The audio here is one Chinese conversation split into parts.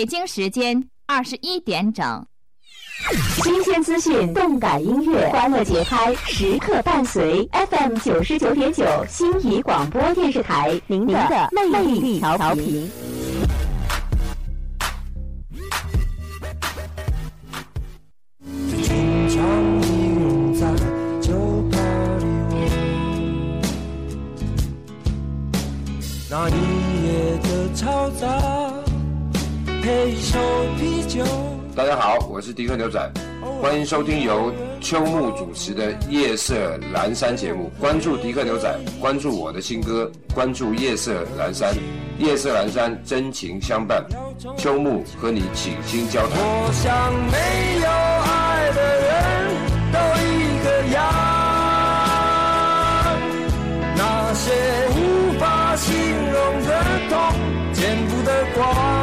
北京时间二十一点整。新鲜资讯，动感音乐，欢乐节拍，时刻伴随。FM 九十九点九，心仪广播电视台，您的魅力调频。迪克牛仔，欢迎收听由秋木主持的《夜色阑珊》节目。关注迪克牛仔，关注我的新歌，关注《夜色阑珊》。夜色阑珊，真情相伴。秋木和你倾心交谈。我想没有爱的人都一个样，那些无法形容的痛，见不得光。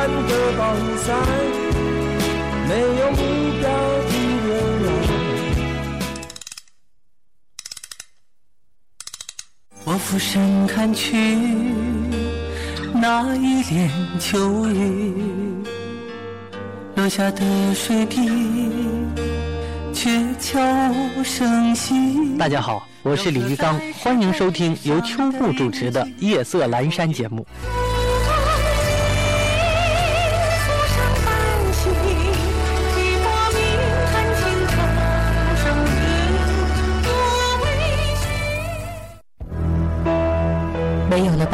孤单的保护伞，没有目标的流浪。我俯身看去，那一帘秋雨，落下的水滴，却悄无声息。大家好，我是李玉刚，欢迎收听由秋木主持的《夜色阑珊》节目。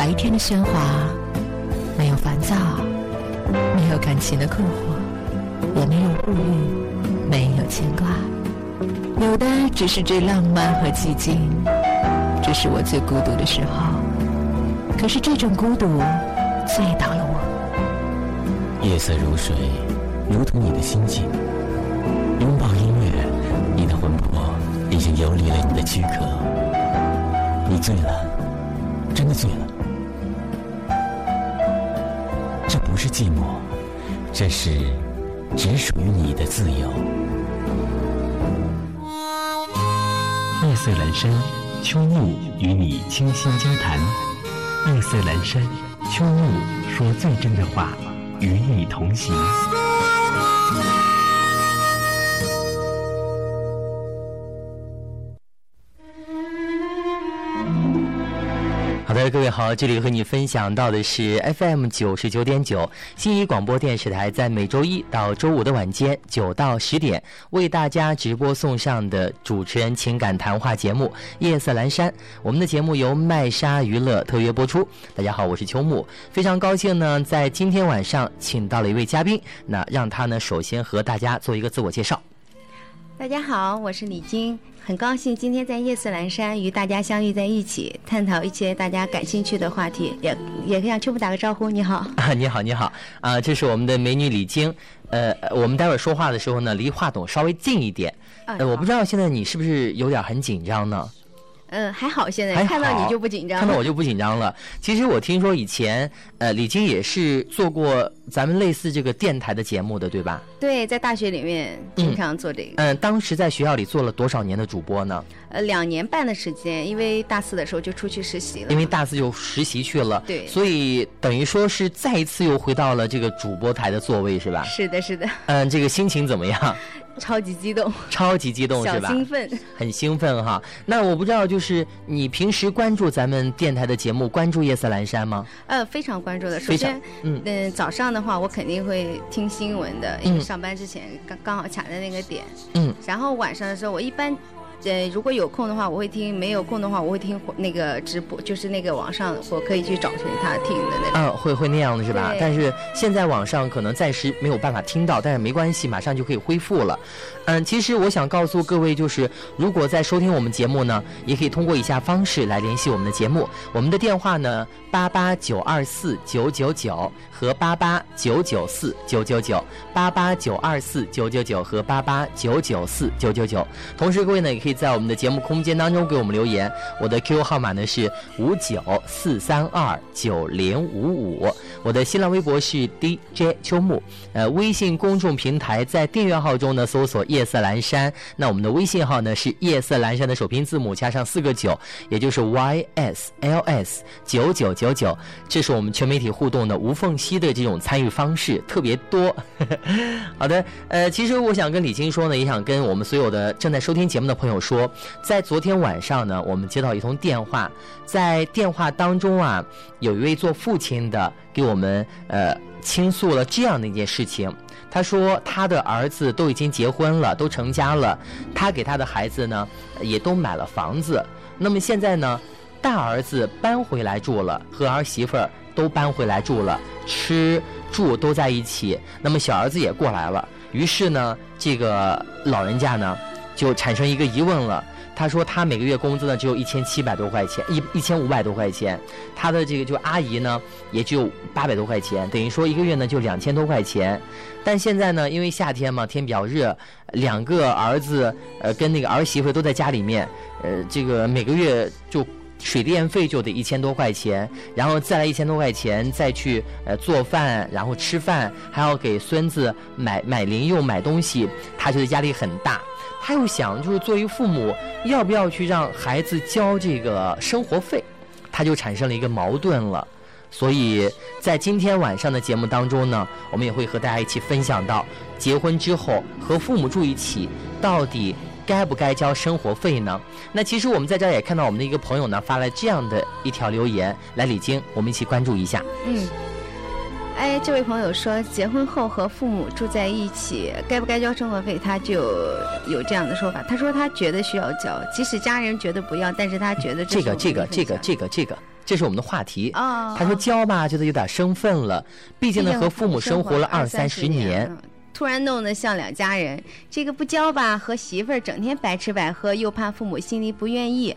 白天的喧哗，没有烦躁，没有感情的困惑，也没有物欲，没有牵挂，有的只是这浪漫和寂静。这是我最孤独的时候，可是这种孤独醉倒了我。夜色如水，如同你的心境。拥抱音乐，你的魂魄已经游离了你的躯壳。你醉了，真的醉了。寂寞，这是只属于你的自由。夜色阑珊，秋木与你倾心交谈。夜色阑珊，秋木说最真的话，与你同行。各位好，这里和你分享到的是 FM 九十九点九新沂广播电视台，在每周一到周五的晚间九到十点为大家直播送上的主持人情感谈话节目《夜色阑珊》。我们的节目由麦莎娱乐特约播出。大家好，我是秋木，非常高兴呢，在今天晚上请到了一位嘉宾，那让他呢首先和大家做一个自我介绍。大家好，我是李晶，很高兴今天在夜色阑珊与大家相遇在一起，探讨一些大家感兴趣的话题，也也向秋木打个招呼。你好，啊，你好，你好，啊，这是我们的美女李晶，呃，我们待会儿说话的时候呢，离话筒稍微近一点，呃，我不知道现在你是不是有点很紧张呢？嗯，还好，现在看到你就不紧张，看到我就不紧张了。其实我听说以前，呃，李菁也是做过咱们类似这个电台的节目的，对吧？对，在大学里面经常做这个。嗯，当时在学校里做了多少年的主播呢？呃，两年半的时间，因为大四的时候就出去实习了。因为大四就实习去了，对所以等于说是再一次又回到了这个主播台的座位，是吧？是的，是的，嗯，这个心情怎么样？超级激动，超级激动是小吧？兴奋。很兴奋哈。那我不知道，就是你平时关注咱们电台的节目，关注夜色阑珊吗？呃，非常关注的。首先，嗯嗯，早上的话，我肯定会听新闻的，因为嗯上班之前刚刚好卡在那个点。嗯。然后晚上的时候，我一般，呃，如果有空的话，我会听；没有空的话，我会听那个直播，就是那个网上我可以去找寻他听的那种。嗯，会会那样的是吧？但是现在网上可能暂时没有办法听到，但是没关系，马上就可以恢复了。嗯，其实我想告诉各位，就是如果在收听我们节目呢，也可以通过以下方式来联系我们的节目。我们的电话呢，八八九二四九九九和八八九九四九九九，八八九二四九九九和八八九九四九九九。同时，各位呢也可以。在我们的节目空间当中给我们留言。我的 QQ 号码呢是五九四三二九零五五，我的新浪微博是 DJ 秋木，呃，微信公众平台在订阅号中呢搜索夜色阑珊，那我们的微信号呢是夜色阑珊的首拼字母加上四个九，也就是 YSLS 九九九九，这是我们全媒体互动的无缝期的这种参与方式，特别多。好的，呃，其实我想跟李晶说呢，也想跟我们所有的正在收听节目的朋友说，在昨天晚上呢，我们接到一通电话，在电话当中啊，有一位做父亲的给我们呃倾诉了这样的一件事情。他说他的儿子都已经结婚了，都成家了，他给他的孩子呢也都买了房子。那么现在呢，大儿子搬回来住了，和儿媳妇儿都搬回来住了，吃住都在一起。那么小儿子也过来了，于是呢，这个老人家呢就产生一个疑问了。他说他每个月工资呢只有一千七百多块钱，一一千五百多块钱。他的这个就阿姨呢也只有八百多块钱，等于说一个月呢就两千多块钱。但现在呢，因为夏天嘛，天比较热，两个儿子呃跟那个儿媳妇都在家里面，呃这个每个月就水电费就得一千多块钱，然后再来一千多块钱再去呃做饭，然后吃饭，还要给孙子买买零用买东西，他觉得压力很大。他又想，就是作为父母，要不要去让孩子交这个生活费，他就产生了一个矛盾了。所以在今天晚上的节目当中呢，我们也会和大家一起分享到，结婚之后和父母住一起，到底该不该交生活费呢？那其实我们在这儿也看到我们的一个朋友呢发了这样的一条留言，来李晶，我们一起关注一下。嗯。哎，这位朋友说，结婚后和父母住在一起，该不该交生活费？他就有这样的说法。他说他觉得需要交，即使家人觉得不要，但是他觉得这个这个这个这个这个，这是我们的话题。哦他说交吧，觉得有点生分了，毕竟呢和父母生活了二三十年。突然弄得像两家人，这个不交吧，和媳妇儿整天白吃白喝，又怕父母心里不愿意，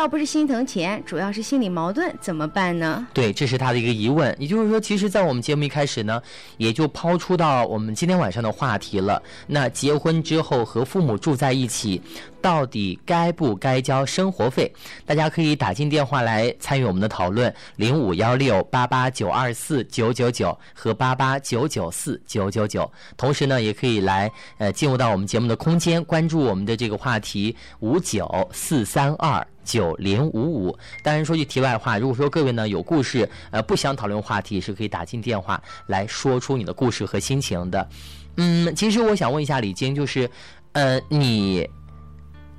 倒不是心疼钱，主要是心理矛盾，怎么办呢？对，这是他的一个疑问。也就是说，其实，在我们节目一开始呢，也就抛出到我们今天晚上的话题了。那结婚之后和父母住在一起。到底该不该交生活费？大家可以打进电话来参与我们的讨论，零五幺六八八九二四九九九和八八九九四九九九。同时呢，也可以来呃进入到我们节目的空间，关注我们的这个话题五九四三二九零五五。当然说句题外话，如果说各位呢有故事呃不想讨论话题，是可以打进电话来说出你的故事和心情的。嗯，其实我想问一下李晶，就是呃你。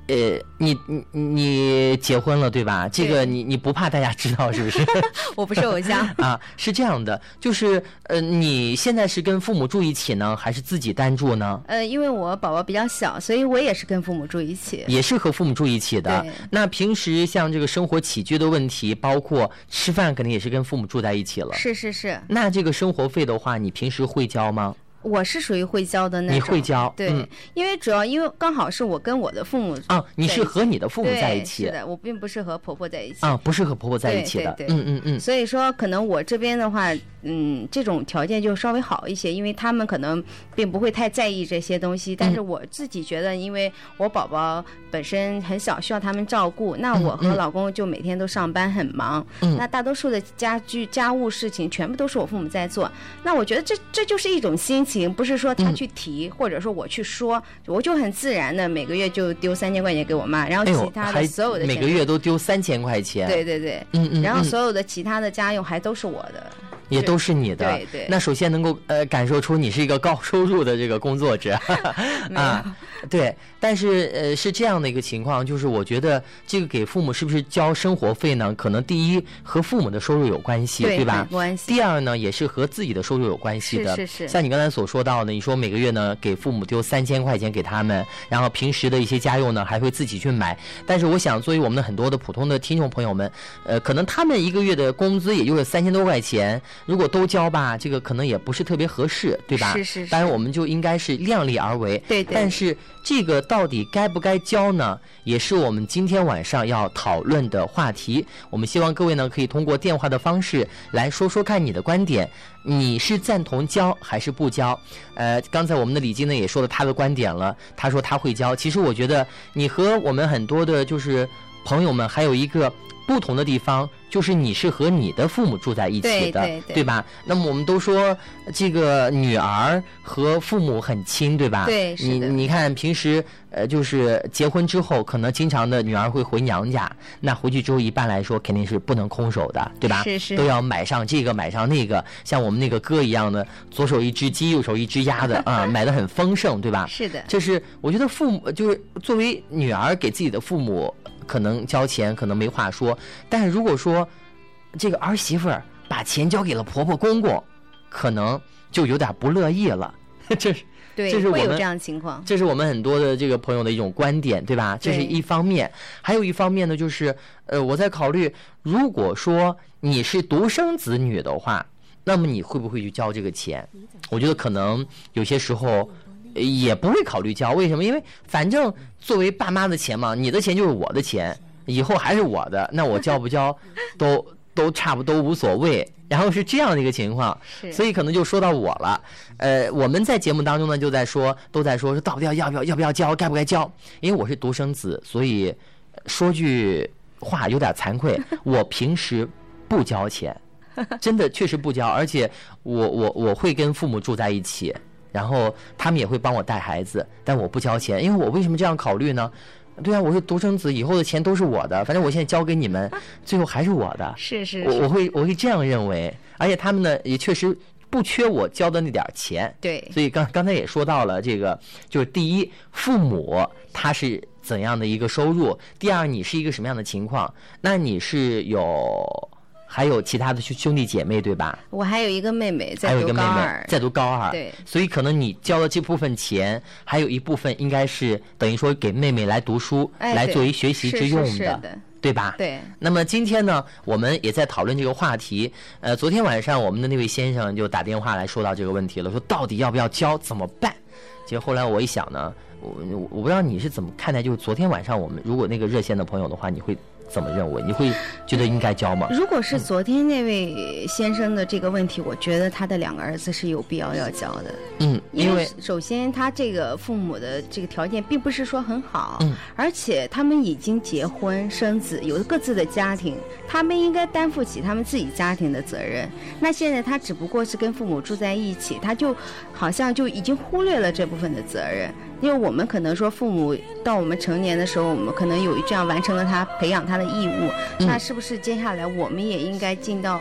呃，你你你结婚了对吧？这个你你不怕大家知道是不是？我不是偶像 啊，是这样的，就是呃，你现在是跟父母住一起呢，还是自己单住呢？呃，因为我宝宝比较小，所以我也是跟父母住一起。也是和父母住一起的。那平时像这个生活起居的问题，包括吃饭，肯定也是跟父母住在一起了。是是是。那这个生活费的话，你平时会交吗？我是属于会教的那种，你会教，对，因为主要因为刚好是我跟我的父母啊，你是和你的父母在一起，是的，我并不是和婆婆在一起。啊，不是和婆婆在一起的，对嗯嗯嗯，所以说可能我这边的话。嗯，这种条件就稍微好一些，因为他们可能并不会太在意这些东西。但是我自己觉得，因为我宝宝本身很小，需要他们照顾，那我和老公就每天都上班很忙，那大多数的家居家务事情全部都是我父母在做。那我觉得这这就是一种心情，不是说他去提，或者说我去说，我就很自然的每个月就丢三千块钱给我妈，然后其他的所有的每个月都丢三千块钱，对对对，嗯嗯，然后所有的其他的家用还都是我的。也都是你的，对对。那首先能够呃感受出你是一个高收入的这个工作者，啊，对。但是呃是这样的一个情况，就是我觉得这个给父母是不是交生活费呢？可能第一和父母的收入有关系，对吧？关系。第二呢，也是和自己的收入有关系的。是是是。像你刚才所说到的，你说每个月呢给父母丢三千块钱给他们，然后平时的一些家用呢还会自己去买。但是我想，作为我们的很多的普通的听众朋友们，呃，可能他们一个月的工资也就是三千多块钱。如果都教吧，这个可能也不是特别合适，对吧？是是是当然，我们就应该是量力而为。对对但是这个到底该不该教呢？也是我们今天晚上要讨论的话题。我们希望各位呢可以通过电话的方式来说说看你的观点，你是赞同教还是不教？呃，刚才我们的李金呢也说了他的观点了，他说他会教。其实我觉得你和我们很多的就是朋友们还有一个。不同的地方就是你是和你的父母住在一起的，对对对吧？那么我们都说这个女儿和父母很亲，对吧？对是的你你看平时呃，就是结婚之后，可能经常的女儿会回娘家，那回去之后一般来说肯定是不能空手的，对吧？是是都要买上这个买上那个，像我们那个哥一样的，左手一只鸡，右手一只鸭的 啊，买的很丰盛，对吧？是的这是我觉得父母就是作为女儿给自己的父母可能交钱可能没话说，但是如果说这个儿媳妇儿把钱交给了婆婆公公，可能就有点不乐意了。这是对，这是我们会有这样情况。这是我们很多的这个朋友的一种观点，对吧？这是一方面，还有一方面呢，就是呃，我在考虑，如果说你是独生子女的话，那么你会不会去交这个钱？我觉得可能有些时候呃也不会考虑交，为什么？因为反正作为爸妈的钱嘛，你的钱就是我的钱，以后还是我的，那我交不交 都都差不多无所谓。然后是这样的一个情况，所以可能就说到我了。呃，我们在节目当中呢，就在说，都在说，说到底要要不要要不要交，该不该交？因为我是独生子，所以说句话有点惭愧，我平时不交钱，真的确实不交，而且我我我会跟父母住在一起，然后他们也会帮我带孩子，但我不交钱，因为我为什么这样考虑呢？对啊，我是独生子，以后的钱都是我的，反正我现在交给你们，最后还是我的。是是我我是，会我会这样认为，而且他们呢也确实不缺我交的那点儿钱，对所以刚刚才也说到了这个，就是第一，父母他是怎样的一个收入；第二，你是一个什么样的情况？那你是有还有其他的兄兄弟姐妹对吧？我还有一个妹妹在读还有一个妹妹高二，在读高二，对所以可能你交的这部分钱，还有一部分应该是等于说给妹妹来读书，来作为学习之用是的对吧？对那么今天呢，我们也在讨论这个话题。呃，昨天晚上我们的那位先生就打电话来说到这个问题了，说到底要不要交，怎么办？结果后来我一想呢，我我我不知道你是怎么看待，就是昨天晚上我们如果那个热线的朋友的话，你会怎么认为？你会觉得应该交吗？如果是昨天那位先生的这个问题，我觉得他的两个儿子是有必要要交的。嗯，因为首先他这个父母的这个条件并不是说很好，嗯而且他们已经结婚生子，有各自的家庭，他们应该担负起他们自己家庭的责任。那现在他只不过是跟父母住在一起，他就好像就已经忽略了这部分的责任。因为我们可能说父母到我们成年的时候，我们可能有这样完成了他培养他的义务，嗯那是不是接下来我们也应该尽到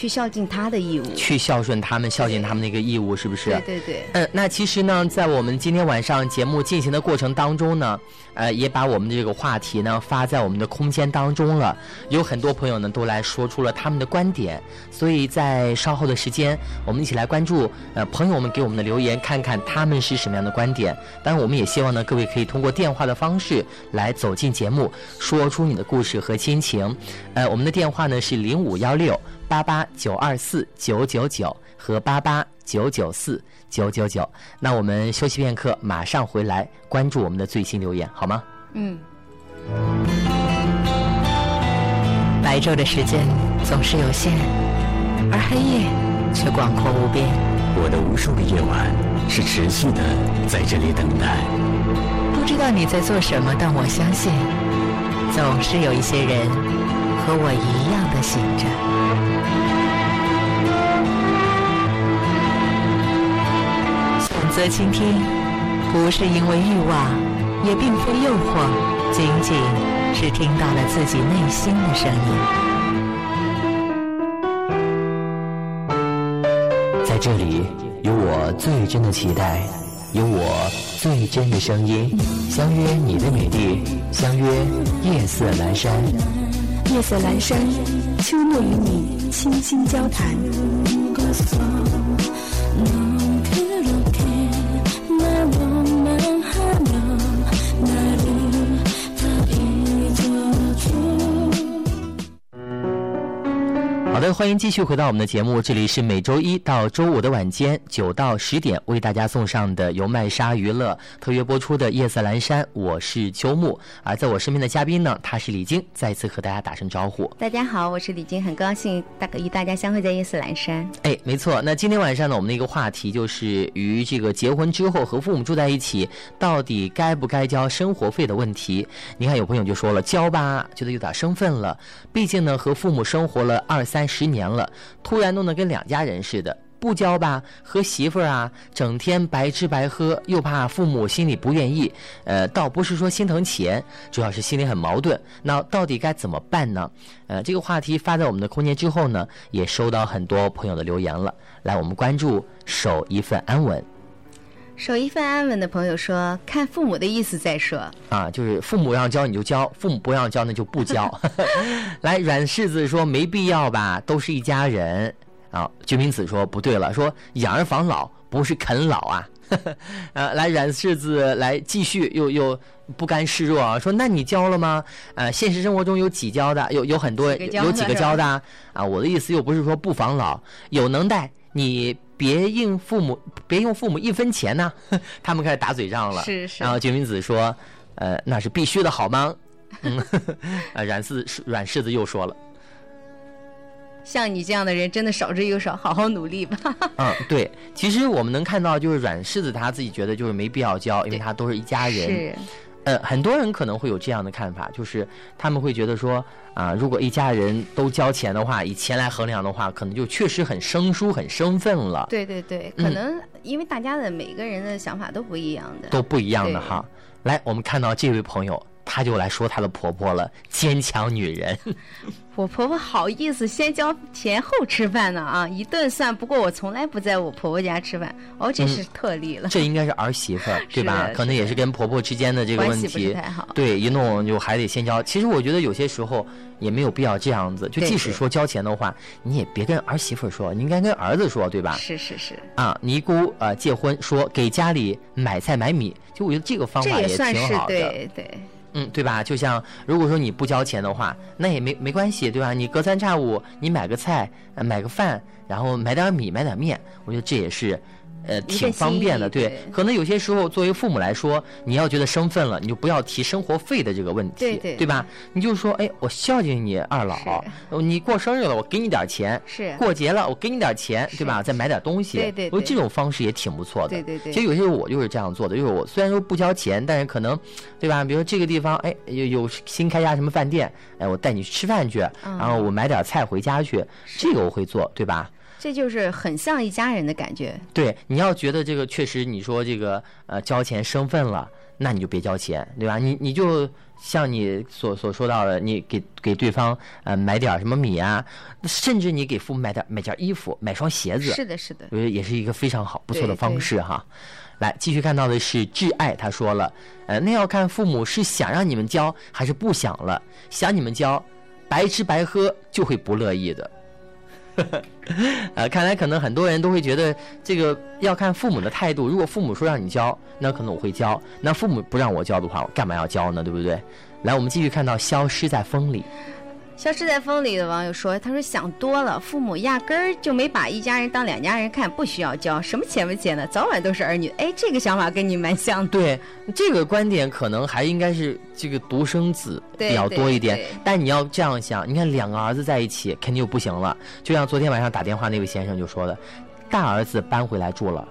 去孝敬他的义务？去孝顺他们，孝敬他们的一个义务，是不是？对对对。嗯，那其实呢，在我们今天晚上节目进行的过程当中呢，呃，也把我们的这个话题呢发在我们的空间当中了。有很多朋友呢都来说出了他们的观点，所以在稍后的时间，我们一起来关注呃朋友们给我们的留言，看看他们是什么样的观点。当然，我们也希望呢各位可以通过电话的方式来走进节目，说出你的故事和心情。呃，我们的电话呢是零五幺六八八九二四九九九和八八九九四九九九。那我们休息片刻，马上回来关注我们的最新留言，好吗？嗯。白昼的时间总是有限，而黑夜却广阔无边。我的无数个夜晚是持续的在这里等待。不知道你在做什么，但我相信，总是有一些人和我一样的醒着。择倾听，不是因为欲望，也并非诱惑，仅仅是听到了自己内心的声音。在这里，有我最真的期待，有我最真的声音，相约你的美丽，相约夜色阑珊。夜色阑珊，秋末与你倾心交谈。欢迎继续回到我们的节目，这里是每周一到周五的晚间九到十点为大家送上的由麦莎娱乐特约播出的《夜色阑珊》，我是秋木，而在我身边的嘉宾呢，他是李晶，再次和大家打声招呼。大家好，我是李晶，很高兴大与大家相会在夜色阑珊。哎，没错，那今天晚上呢，我们的一个话题就是与这个结婚之后和父母住在一起，到底该不该交生活费的问题。你看，有朋友就说了，交吧，觉得有点生分了，毕竟呢，和父母生活了二三。三十年了，突然弄得跟两家人似的，不交吧，和媳妇儿啊，整天白吃白喝，又怕父母心里不愿意。呃，倒不是说心疼钱，主要是心里很矛盾。那到底该怎么办呢？呃，这个话题发在我们的空间之后呢，也收到很多朋友的留言了。来，我们关注守一份安稳。守一份安稳的朋友说：“看父母的意思再说。”啊，就是父母让交你就交，父母不让交那就不交。来，软柿子说没必要吧，都是一家人。啊，决明子说不对了，说养儿防老不是啃老啊。呃，来，软柿子来继续又又不甘示弱啊，说那你交了吗？呃，现实生活中有几交的？有有很多有几个交的啊？我的意思又不是说不防老，有能耐你。别应父母，别用父母一分钱呢。他们开始打嘴仗了。是是。然后决明子说：“呃，那是必须的，好吗？”嗯，啊，软柿软柿子又说了：“像你这样的人真的少之又少，好好努力吧。”嗯，对。其实我们能看到，就是软柿子他自己觉得就是没必要交，因为他都是一家人。是。呃，很多人可能会有这样的看法，就是他们会觉得说，啊，如果一家人都交钱的话，以钱来衡量的话，可能就确实很生疏、很生分了。对对对，可能因为大家的每个人的想法都不一样的，都不一样的哈。来，我们看到这位朋友。她就来说她的婆婆了，坚强女人。我婆婆好意思先交钱后吃饭呢啊，一顿算。不过我从来不在我婆婆家吃饭，哦，这是特例了。这应该是儿媳妇 对吧？可能也是跟婆婆之间的这个问题。对，一弄就还得先交。其实我觉得有些时候也没有必要这样子。就即使说交钱的话，你也别跟儿媳妇说，你应该跟儿子说，对吧？是是是。啊，尼姑呃结婚说给家里买菜买米，就我觉得这个方法也挺好的。对对。嗯，对吧？就像如果说你不交钱的话，那也没没关系，对吧？你隔三差五你买个菜，买个饭，然后买点米，买点面，我觉得这也是。呃，挺方便的，对。可能有些时候，作为父母来说，你要觉得生分了，你就不要提生活费的这个问题，对对，对吧？你就说，哎，我孝敬你二老，你过生日了，我给你点钱；是过节了，我给你点钱，对吧？再买点东西，对对。我觉得这种方式也挺不错的，对对对。其实有些时候我就是这样做的，就是我虽然说不交钱，但是可能，对吧？比如说这个地方，哎，有有新开家什么饭店，哎，我带你去吃饭去，然后我买点菜回家去，这个我会做，对吧？这就是很像一家人的感觉。对，你要觉得这个确实，你说这个呃交钱生分了，那你就别交钱，对吧？你你就像你所所说到的，你给给对方呃买点什么米啊，甚至你给父母买点买件衣服，买双鞋子。是的，是的。我觉得也是一个非常好不错的方式哈。来，继续看到的是挚爱，他说了，呃，那要看父母是想让你们交还是不想了。想你们交，白吃白喝就会不乐意的。呃，看来可能很多人都会觉得这个要看父母的态度。如果父母说让你教，那可能我会教；那父母不让我教的话，我干嘛要教呢？对不对？来，我们继续看到消失在风里。消失在风里的网友说：“他说想多了，父母压根儿就没把一家人当两家人看，不需要交什么钱不钱的，早晚都是儿女。哎，这个想法跟你蛮像。对，这个观点可能还应该是这个独生子比较多一点。但你要这样想，你看两个儿子在一起肯定就不行了。就像昨天晚上打电话那位先生就说的，大儿子搬回来住了，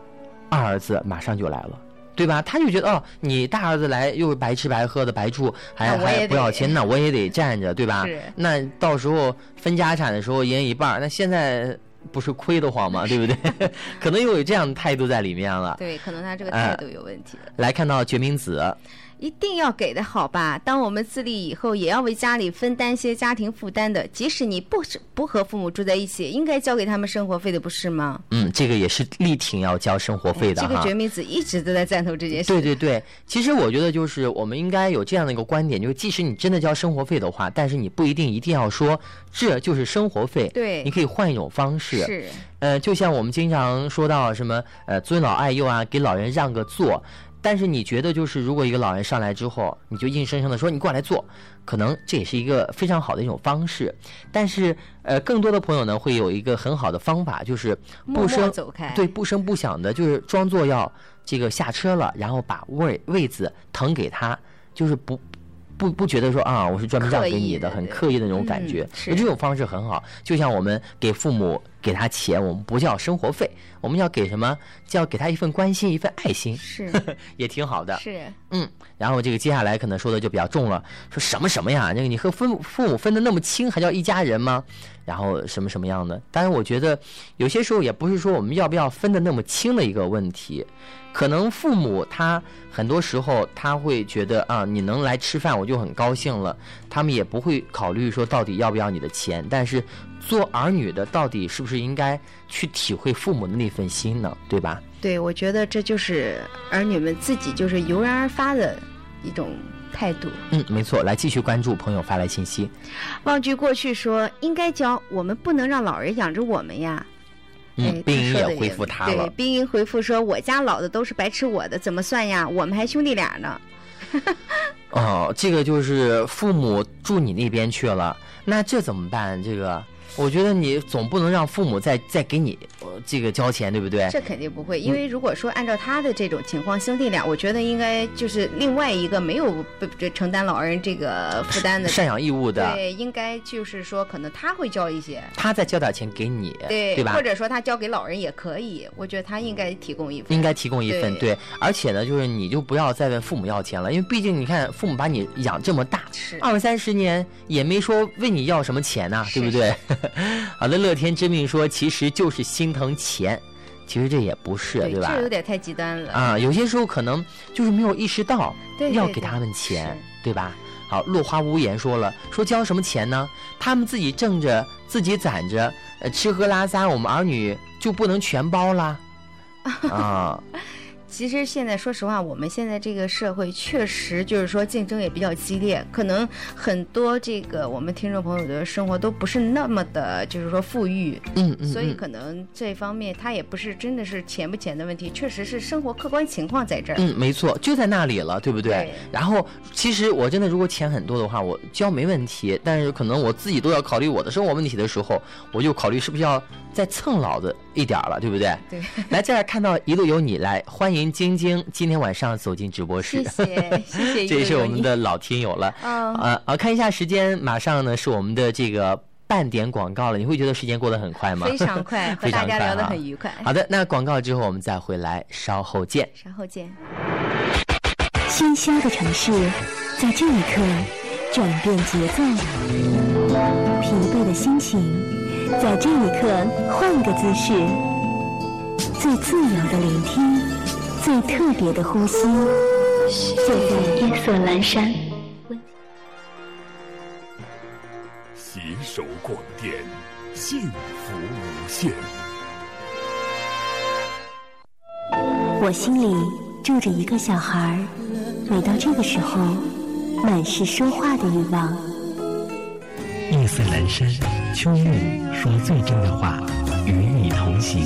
二儿子马上就来了。”对吧？他就觉得哦，你大儿子来又是白吃白喝的白住，还还不要钱，那我也得站着，对吧？那到时候分家产的时候一人一半，那现在不是亏得慌吗？对不对？可能又有这样的态度在里面了。对，可能他这个态度有问题。来看到决明子。一定要给的好吧？当我们自立以后，也要为家里分担些家庭负担的。即使你不是不和父母住在一起，应该交给他们生活费的，不是吗？嗯，这个也是力挺要交生活费的这个决明子一直都在赞同这件事。对对对，其实我觉得就是我们应该有这样的一个观点，就是即使你真的交生活费的话，但是你不一定一定要说这就是生活费。对，你可以换一种方式。是。呃，就像我们经常说到什么呃尊老爱幼啊，给老人让个座。但是你觉得，就是如果一个老人上来之后，你就硬生生的说你过来坐，可能这也是一个非常好的一种方式。但是，呃，更多的朋友呢，会有一个很好的方法，就是不声走开，对，不声不响的，就是装作要这个下车了，然后把位位子腾给他，就是不。不不觉得说啊，我是专门让给你的，很刻意的那种感觉。是这种方式很好，就像我们给父母给他钱，我们不叫生活费，我们要给什么？叫给他一份关心，一份爱心，是 也挺好的。是嗯，然后这个接下来可能说的就比较重了，说什么什么呀？那个你和父父母分的那么清，还叫一家人吗？然后什么什么样的？当然，我觉得有些时候也不是说我们要不要分的那么清的一个问题。可能父母他很多时候他会觉得啊，你能来吃饭我就很高兴了，他们也不会考虑说到底要不要你的钱。但是做儿女的到底是不是应该去体会父母的那份心呢？对吧？对，我觉得这就是儿女们自己就是油然而发的一种态度。嗯，没错。来继续关注朋友发来信息。忘记过去说应该教我们不能让老人养着我们呀。嗯，冰莹也回复他了。对，冰莹回复说：“我家老的都是白吃我的，怎么算呀？我们还兄弟俩呢。”哦，这个就是父母住你那边去了，那这怎么办？这个？我觉得你总不能让父母再再给你这个交钱，对不对？这肯定不会，因为如果说按照他的这种情况，兄弟俩，我觉得应该就是另外一个没有这承担老人这个负担的赡养义务的。对，应该就是说，可能他会交一些，他再交点钱给你，对对吧？或者说他交给老人也可以，我觉得他应该提供一份，应该提供一份，对。而且呢，就是你就不要再问父母要钱了，因为毕竟你看，父母把你养这么大，二三十年也没说问你要什么钱呐，对不对？好的，乐天知命说，其实就是心疼钱，其实这也不是，对吧？这有点太极端了啊！有些时候可能就是没有意识到要给他们钱，对吧？好，落花无言说了，说交什么钱呢？他们自己挣着，自己攒着，呃，吃喝拉撒，我们儿女就不能全包了？啊。其实现在说实话，我们现在这个社会确实就是说竞争也比较激烈，可能很多这个我们听众朋友的生活都不是那么的，就是说富裕，嗯嗯，所以可能这方面他也不是真的是钱不钱的问题，确实是生活客观情况在这儿。嗯，没错，就在那里了，对不对？然后其实我真的如果钱很多的话，我交没问题，但是可能我自己都要考虑我的生活问题的时候，我就考虑是不是要。再蹭老子一点了，对不对？对。来，再来看到一路有你来，欢迎晶晶今天晚上走进直播室。谢谢，谢谢。这也是我们的老听友了。嗯。啊啊！看一下时间，马上呢是我们的这个半点广告了。你会觉得时间过得很快吗？非常快，和大家聊得很愉快。好的，那广告之后我们再回来，稍后见。稍后见。喧嚣的城市，在这一刻转变节奏，疲惫的心情。在这一刻，换个姿势，最自由的聆听，最特别的呼吸，就在夜色阑珊。携手广电，幸福无限。我心里住着一个小孩，每到这个时候，满是说话的欲望。夜色阑珊，秋韵说最真的话，与你同行。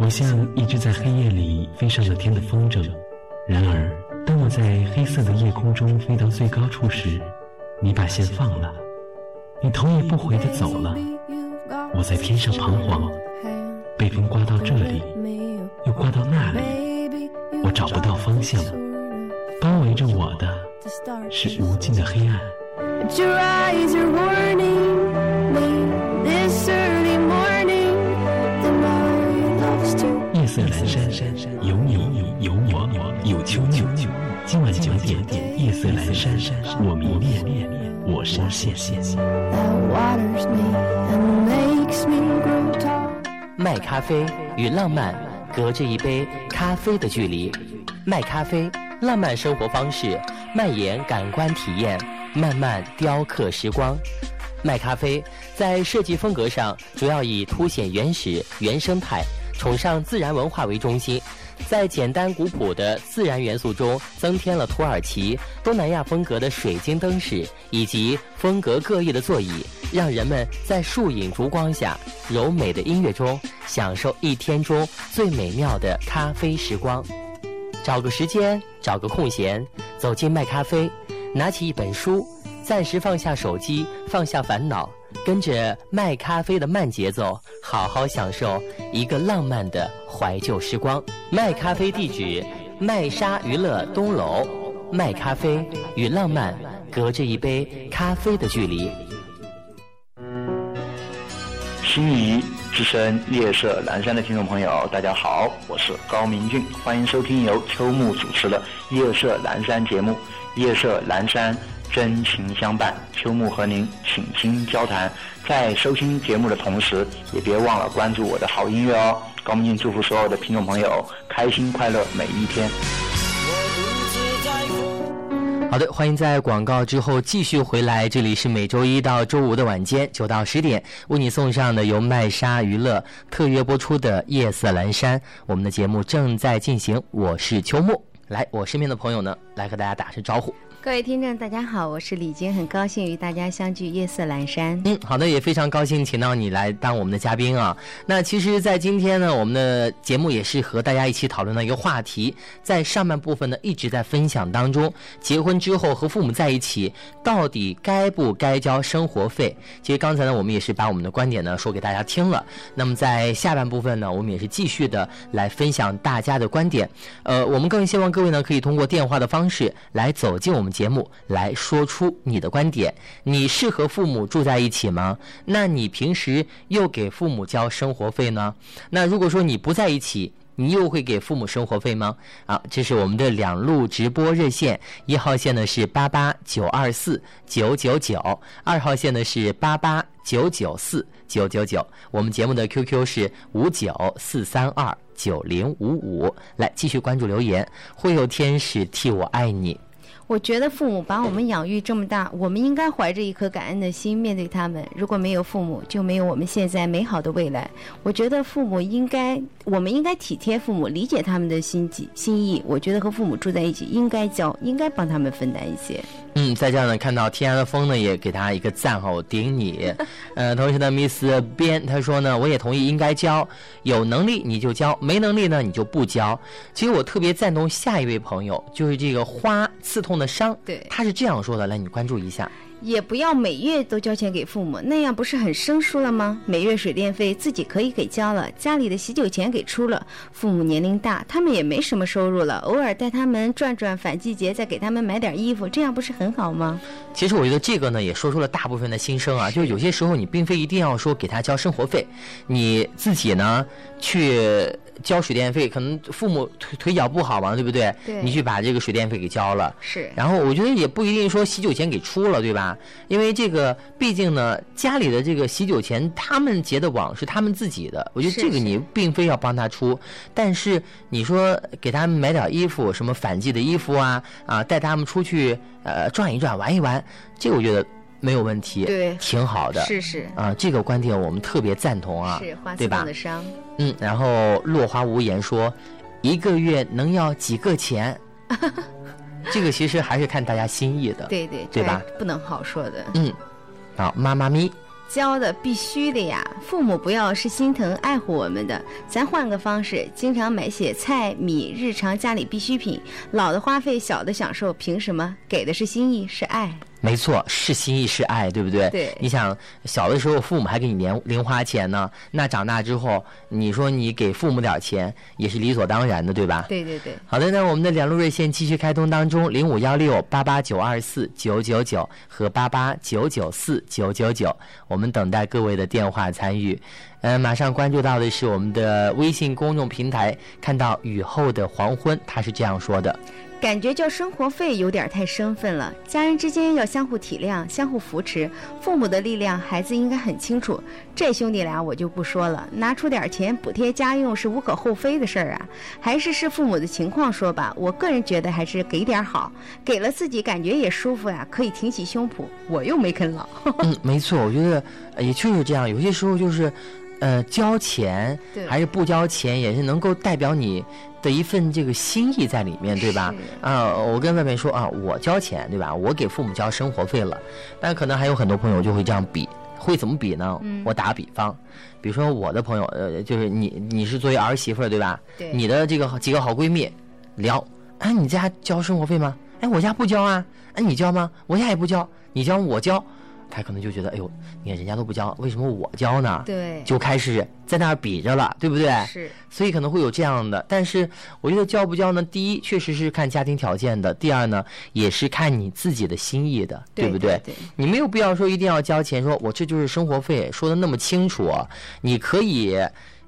我像一只在黑夜里飞上了天的风筝，然而当我在黑色的夜空中飞到最高处时，你把线放了，你头也不回的走了。我在天上彷徨，被风刮到这里。又刮到那里，我找不到方向。包围着我的是无尽的黑暗。夜色阑珊，有你，有我，有秋秋。今晚九点，夜色阑珊，我迷恋，我深陷。卖咖啡与浪漫。隔着一杯咖啡的距离，卖咖啡，浪漫生活方式，蔓延感官体验，慢慢雕刻时光。卖咖啡在设计风格上主要以凸显原始原生态，崇尚自然文化为中心，在简单古朴的自然元素中增添了土耳其、东南亚风格的水晶灯饰以及风格各异的座椅，让人们在树影烛光下、柔美的音乐中享受一天中最美妙的咖啡时光。找个时间，找个空闲，走进麦咖啡，拿起一本书，暂时放下手机，放下烦恼，跟着卖咖啡的慢节奏，好好享受一个浪漫的怀旧时光。卖咖啡地址：麦莎娱乐东楼。卖咖啡与浪漫隔着一杯咖啡的距离。心仪之声夜色阑珊的听众朋友，大家好，我是高明俊，欢迎收听由秋木主持的夜色阑珊节目。夜色阑珊，真情相伴，秋木和您倾心交谈。在收听节目的同时，也别忘了关注我的好音乐哦。高明俊祝福所有的听众朋友开心快乐每一天。好的，欢迎在广告之后继续回来。这里是每周一到周五的晚间九到十点，为你送上的由麦莎娱乐特约播出的《夜色阑珊》。我们的节目正在进行，我是秋木。来，我身边的朋友呢，来和大家打声招呼。各位听众，大家好，我是李晶，很高兴与大家相聚夜色阑珊。嗯，好的，也非常高兴请到你来当我们的嘉宾啊。那其实，在今天呢，我们的节目也是和大家一起讨论的一个话题，在上半部分呢，一直在分享当中，结婚之后和父母在一起，到底该不该交生活费？其实刚才呢，我们也是把我们的观点呢说给大家听了。那么在下半部分呢，我们也是继续的来分享大家的观点。呃，我们更希望各位呢，可以通过电话的方式来走进我们。节目来说出你的观点，你是和父母住在一起吗？那你平时又给父母交生活费呢？那如果说你不在一起，你又会给父母生活费吗？啊，这是我们的两路直播热线，一号线呢是八八九二四九九九，二号线呢是八八九九四九九九。我们节目的 QQ 是五九四三二九零五五。来，继续关注留言，会有天使替我爱你。我觉得父母把我们养育这么大，我们应该怀着一颗感恩的心面对他们。如果没有父母，就没有我们现在美好的未来。我觉得父母应该，我们应该体贴父母，理解他们的心机心意。我觉得和父母住在一起，应该教，应该帮他们分担一些。嗯，在这呢，看到天涯的风呢，也给他一个赞哈，我顶你。呃，同时呢，Miss 边他说呢，我也同意应该教，有能力你就教，没能力呢你就不教。其实我特别赞同下一位朋友，就是这个花刺痛。的伤，对，他是这样说的，来，你关注一下。也不要每月都交钱给父母，那样不是很生疏了吗？每月水电费自己可以给交了，家里的喜酒钱给出了。父母年龄大，他们也没什么收入了，偶尔带他们转转，反季节再给他们买点衣服，这样不是很好吗？其实我觉得这个呢，也说出了大部分的心声啊。就有些时候你并非一定要说给他交生活费，你自己呢去。交水电费，可能父母腿腿脚不好嘛，对不对？对。你去把这个水电费给交了。是。然后我觉得也不一定说喜酒钱给出了，对吧？因为这个毕竟呢，家里的这个喜酒钱，他们结的网是他们自己的。我觉得这个你并非要帮他出，但是你说给他们买点衣服，什么反季的衣服啊啊，带他们出去呃转一转、玩一玩，这个我觉得。没有问题，对，挺好的，是是啊，这个观点我们特别赞同啊，是花对吧？的伤，嗯，然后落花无言说，一个月能要几个钱？这个其实还是看大家心意的，对对对吧？不能好说的，嗯，好，妈妈咪。教的必须的呀，父母不要是心疼爱护我们的，咱换个方式，经常买些菜米，日常家里必需品，老的花费，小的享受，凭什么？给的是心意，是爱。没错，是心意是爱，对不对？对。你想小的时候父母还给你零零花钱呢，那长大之后，你说你给父母点钱也是理所当然的，对吧？对对对。好的，那我们的两路热线继续开通当中，零五幺六八八九二四九九九和八八九九四九九九，我们等待各位的电话参与。嗯，马上关注到的是我们的微信公众平台，看到雨后的黄昏，他是这样说的。感觉交生活费有点太生分了，家人之间要相互体谅、相互扶持，父母的力量孩子应该很清楚。这兄弟俩我就不说了，拿出点钱补贴家用是无可厚非的事儿啊。还是视父母的情况说吧，我个人觉得还是给点好，给了自己感觉也舒服呀，可以挺起胸脯。我又没啃老。嗯，没错，我觉得也确实这样，有些时候就是。呃，交钱还是不交钱，也是能够代表你的一份这个心意在里面，对吧？啊、我跟外面说啊，我交钱，对吧？我给父母交生活费了，但可能还有很多朋友就会这样比，会怎么比呢？嗯我打个比方，比如说我的朋友，呃，就是你，你是作为儿媳妇，对吧？对你的这个好几个好闺蜜聊，哎，你家交生活费吗？哎，我家不交啊。哎，你交吗？我家也不交，你交我交。他可能就觉得，哎呦，你看人家都不交，为什么我交呢？对就开始在那儿比着了，对不对？是。所以可能会有这样的，但是我觉得交不交呢？第一，确实是看家庭条件的；第二呢，也是看你自己的心意的，对不对？对对你没有必要说一定要交钱，说我这就是生活费，说的那么清楚。你可以，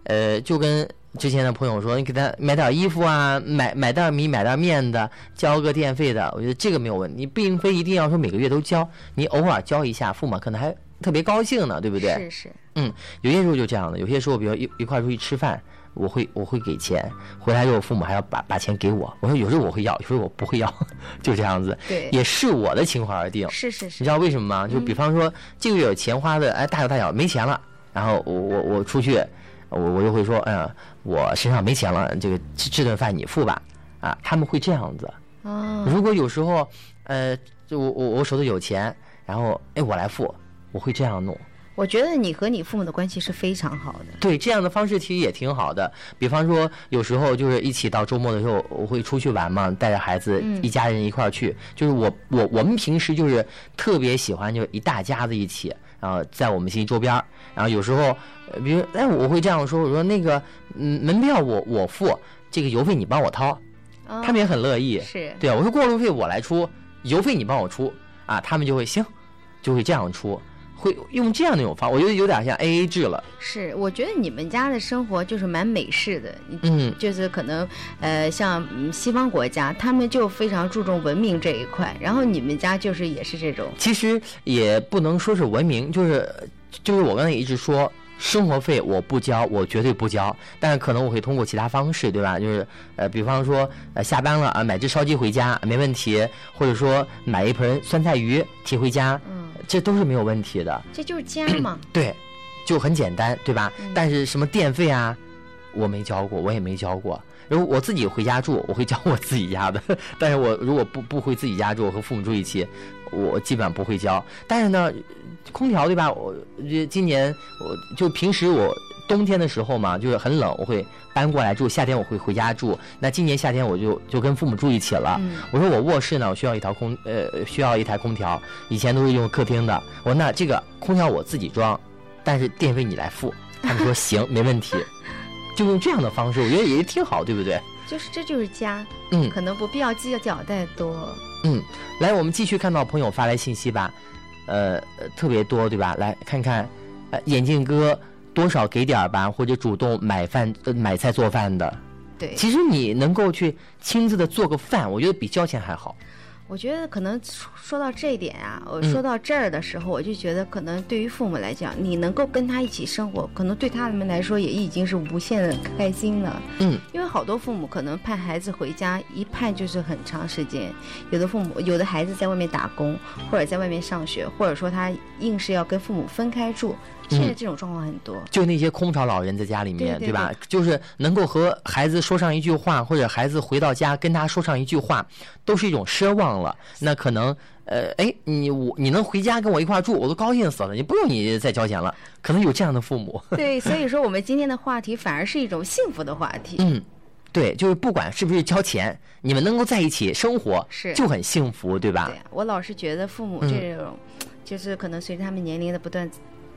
呃，就跟之前的朋友说，你给他买点衣服啊，买买袋米、买袋面的，交个电费的，我觉得这个没有问题。你并非一定要说每个月都交，你偶尔交一下，父母可能还特别高兴呢，对不对？是是。嗯，有些时候就这样的，有些时候，比如一一块出去吃饭，我会我会给钱，回来之后父母还要把把钱给我。我说有时候我会要，有时候我不会要，就这样子。对也是我的情况而定。是是是你知道为什么吗？就比方说这个月有钱花的，哎，大手大小，没钱了，然后我我我出去，我我就会说，哎呀，我身上没钱了，这个这这顿饭你付吧。啊，他们会这样子。哦，如果有时候，呃，就我我我手头有钱，然后哎我来付，我会这样弄。我觉得你和你父母的关系是非常好的。对，这样的方式其实也挺好的。比方说，有时候就是一起到周末的时候，我会出去玩嘛，带着孩子嗯一家人一块儿去。就是我我我们平时就是特别喜欢，就是一大家子一起，然后在我们新周边儿。然后有时候，呃比如哎，我会这样说，我说那个嗯，门票我我付，这个邮费你帮我掏，哦他们也很乐意。是对啊，我说过路费我来出，邮费你帮我出啊，他们就会行，就会这样出。会用这样的一种方，我觉得有点像 A A 制了。是，我觉得你们家的生活就是蛮美式的，嗯就是可能呃，像嗯西方国家，他们就非常注重文明这一块，然后你们家就是也是这种，其实也不能说是文明，就是就是我刚才也一直说，生活费我不交，我绝对不交，但是可能我会通过其他方式，对吧？就是呃，比方说呃下班了啊，买只烧鸡回家没问题，或者说买一盆酸菜鱼提回家，嗯，这都是没有问题的。这就是家嘛。对，就很简单，对吧？嗯但是什么电费啊，我没交过，我也没交过。如果我自己回家住，我会交我自己家的；但是我如果不不回自己家住，我和父母住一起，我基本上不会交。但是呢，空调对吧？我这今年我就平时我冬天的时候嘛，就是很冷，我会搬过来住；夏天我会回家住。那今年夏天我就就跟父母住一起了。嗯我说我卧室呢，我需要一条空呃需要一台空调，以前都是用客厅的。我说那这个空调我自己装，但是电费你来付。他们说行，没问题。就用这样的方式，我觉得也挺好，对不对？就是这就是家，嗯可能不必要计较太多。嗯，来，我们继续看到朋友发来信息吧，呃，呃特别多，对吧？来看看，呃，眼镜哥多少给点儿吧，或者主动买饭、呃、买菜做饭的。对，其实你能够去亲自的做个饭，我觉得比交钱还好。我觉得可能说说到这一点啊，我嗯说到这儿的时候，我就觉得可能对于父母来讲，你能够跟他一起生活，可能对他们来说也已经是无限的开心了。嗯，因为好多父母可能盼孩子回家，一盼就是很长时间。有的父母，有的孩子在外面打工，或者在外面上学，或者说他硬是要跟父母分开住，现在这种状况很多。就那些空巢老人在家里面，对对吧？就是能够和孩子说上一句话，或者孩子回到家跟他说上一句话，都是一种奢望了。那可能，呃，哎，你我你能回家跟我一块住，我都高兴死了。你不用你再交钱了。可能有这样的父母。对，所以说我们今天的话题反而是一种幸福的话题。嗯，对，就是不管是不是交钱，你们能够在一起生活，是就很幸福，对吧？对，我老是觉得父母嗯这种，就是可能随着他们年龄的不断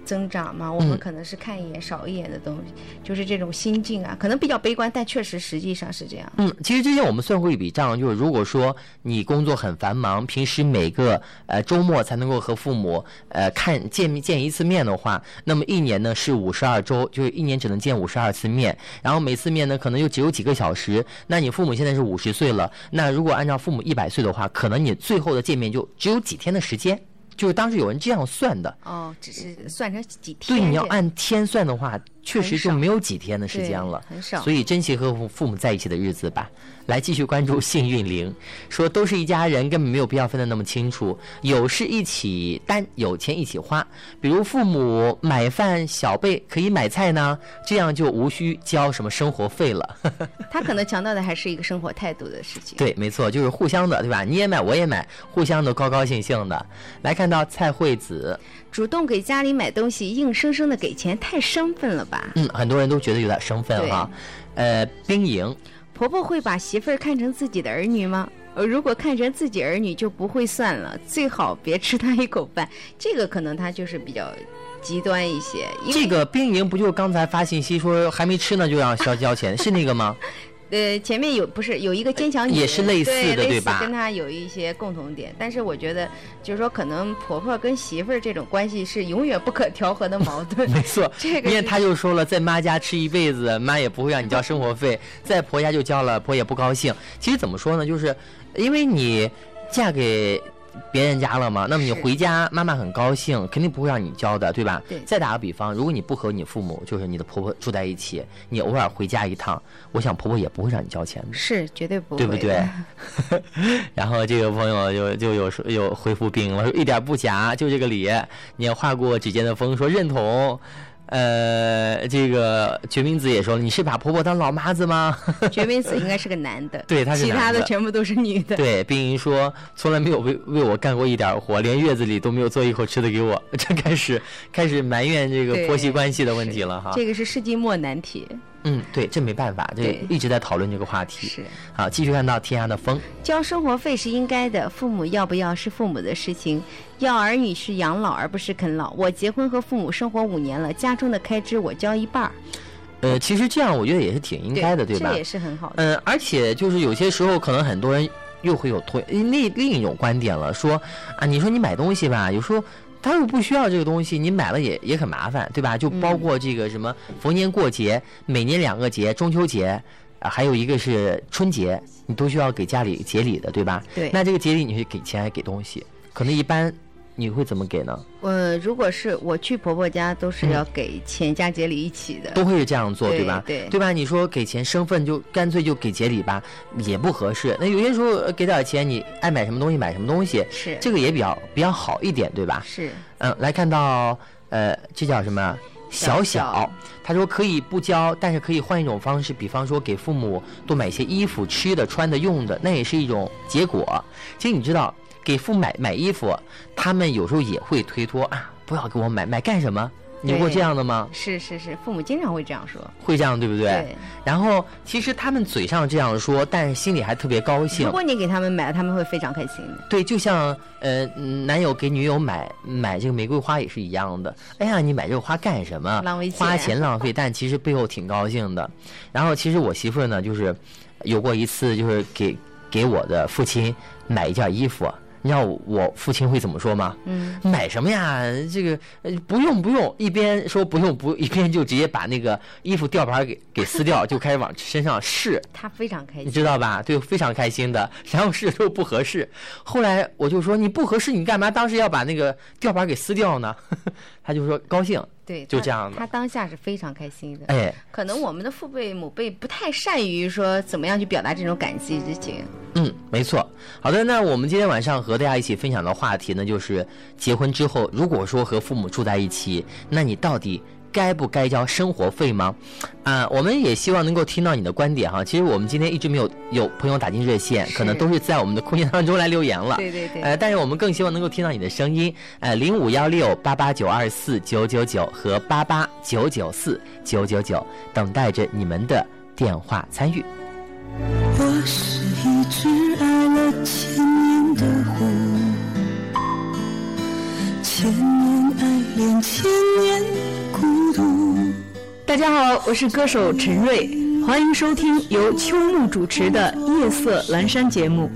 增长嘛，我们嗯可能是看一眼少一眼的东西，就是这种心境啊，可能比较悲观，但确实实际上是这样。嗯，其实之前我们算过一笔账，就是如果说你工作很繁忙，平时每个呃周末才能够和父母呃看见面见一次面的话，那么一年呢是五十二周，就是一年只能见五十二次面，然后每次面呢可能就只有几个小时。那你父母现在是五十岁了，那如果按照父母一百岁的话，可能你最后的见面就只有几天的时间。就是当时有人这样算的，哦，只是算成几天对，你要按天算的话，确实就没有几天的时间了，很少。所以珍惜和父母在一起的日子吧。来继续关注幸运灵，说都是一家人，根本没有必要分得那么清楚，有事一起担，有钱一起花。比如父母买饭，小辈可以买菜呢，这样就无需交什么生活费了。他可能强调的还是一个生活态度的事情。对，没错，就是互相的，对吧？你也买，我也买，互相都高高兴兴的。来看到蔡惠子。主动给家里买东西，硬生生的给钱，太生分了吧？嗯，很多人都觉得有点生分哈。呃，兵营，婆婆会把媳妇儿看成自己的儿女吗？呃，如果看成自己儿女，就不会算了，最好别吃她一口饭。这个可能他就是比较极端一些。这个兵营不就刚才发信息说还没吃呢，就让交交钱，是那个吗？呃，前面有不是有一个坚强女也是类似的对吧？跟她有一些共同点，但是我觉得就是说，可能婆婆跟媳妇儿这种关系是永远不可调和的矛盾。没错，这个因为他就说了，在妈家吃一辈子，妈也不会让你交生活费；在婆家就交了，婆也不高兴。其实怎么说呢，就是因为你嫁给。别人家了吗？那么你回家，妈妈很高兴，肯定不会让你交的，对吧？对。再打个比方，如果你不和你父母，就是你的婆婆住在一起，你偶尔回家一趟，我想婆婆也不会让你交钱的。是，绝对不会。对不对？然后这个朋友就就有说有回复病了，说一点不假，就这个理。你也划过指尖的风，说认同。呃，这个决明子也说了，你是把婆婆当老妈子吗？决明子应该是个男的，对，他是其他的全部都是女的。对，冰莹说从来没有为为我干过一点活，连月子里都没有做一口吃的给我，这开始开始埋怨这个婆媳关系的问题了哈。这个是世纪末难题。嗯，对，这没办法，这一直在讨论这个话题。是，好，继续看到天涯的风。交生活费是应该的，父母要不要是父母的事情，要儿女是养老而不是啃老。我结婚和父母生活五年了，家中的开支我交一半儿。呃，其实这样我觉得也是挺应该的，对吧？这也是很好的。嗯，而且就是有些时候可能很多人又会有推另另一种观点了，说啊，你说你买东西吧，有时候。他又不需要这个东西，你买了也也很麻烦，对吧？就包括这个什么逢年过节，每年两个节，中秋节，啊，还有一个是春节，你都需要给家里节礼的，对吧？对。那这个节礼你是给钱还是给东西？可能一般。你会怎么给呢？呃，如果是我去婆婆家，都是要给钱加节礼一起的，都会是这样做，对吧？对，对吧？你说给钱生分就干脆就给节礼吧，也不合适。那有些时候给点钱，你爱买什么东西买什么东西，是这个也比较比较好一点，对吧？是。嗯，来看到呃，这叫什么？小小，他说可以不交，但是可以换一种方式，比方说给父母多买一些衣服、吃的、穿的、用的，那也是一种结果。其实你知道。给父买买衣服，他们有时候也会推脱啊，不要给我买，买干什么？你过这样的吗？是是是，父母经常会这样说，会这样对不对？对。然后其实他们嘴上这样说，但是心里还特别高兴。如果你给他们买了，他们会非常开心的。对，就像呃，男友给女友买买这个玫瑰花也是一样的。哎呀，你买这个花干什么？浪费钱。花钱浪费，但其实背后挺高兴的。然后其实我媳妇呢，就是有过一次，就是给给我的父亲买一件衣服。你知道我父亲会怎么说吗？嗯，买什么呀？这个不用不用，一边说不用不，一边就直接把那个衣服吊牌给给撕掉，就开始往身上试。他非常开心，你知道吧？对，非常开心的。然后试的时候不合适，后来我就说你不合适，你干嘛当时要把那个吊牌给撕掉呢？他就说高兴。对，就这样的。他当下是非常开心的。哎，可能我们的父辈母辈不太善于说怎么样去表达这种感激之情。嗯，没错。好的，那我们今天晚上和大家一起分享的话题呢，就是结婚之后，如果说和父母住在一起，那你到底？该不该交生活费吗？啊，我们也希望能够听到你的观点哈。其实我们今天一直没有有朋友打进热线，可能都是在我们的空间当中来留言了。对对对。呃，但是我们更希望能够听到你的声音。呃，零五幺六八八九二四九九九和八八九九四九九九，等待着你们的电话参与。我是一只爱了千年的狐，千年爱恋千年。大家好，我是歌手陈瑞，欢迎收听由秋木主持的《夜色阑珊》节目。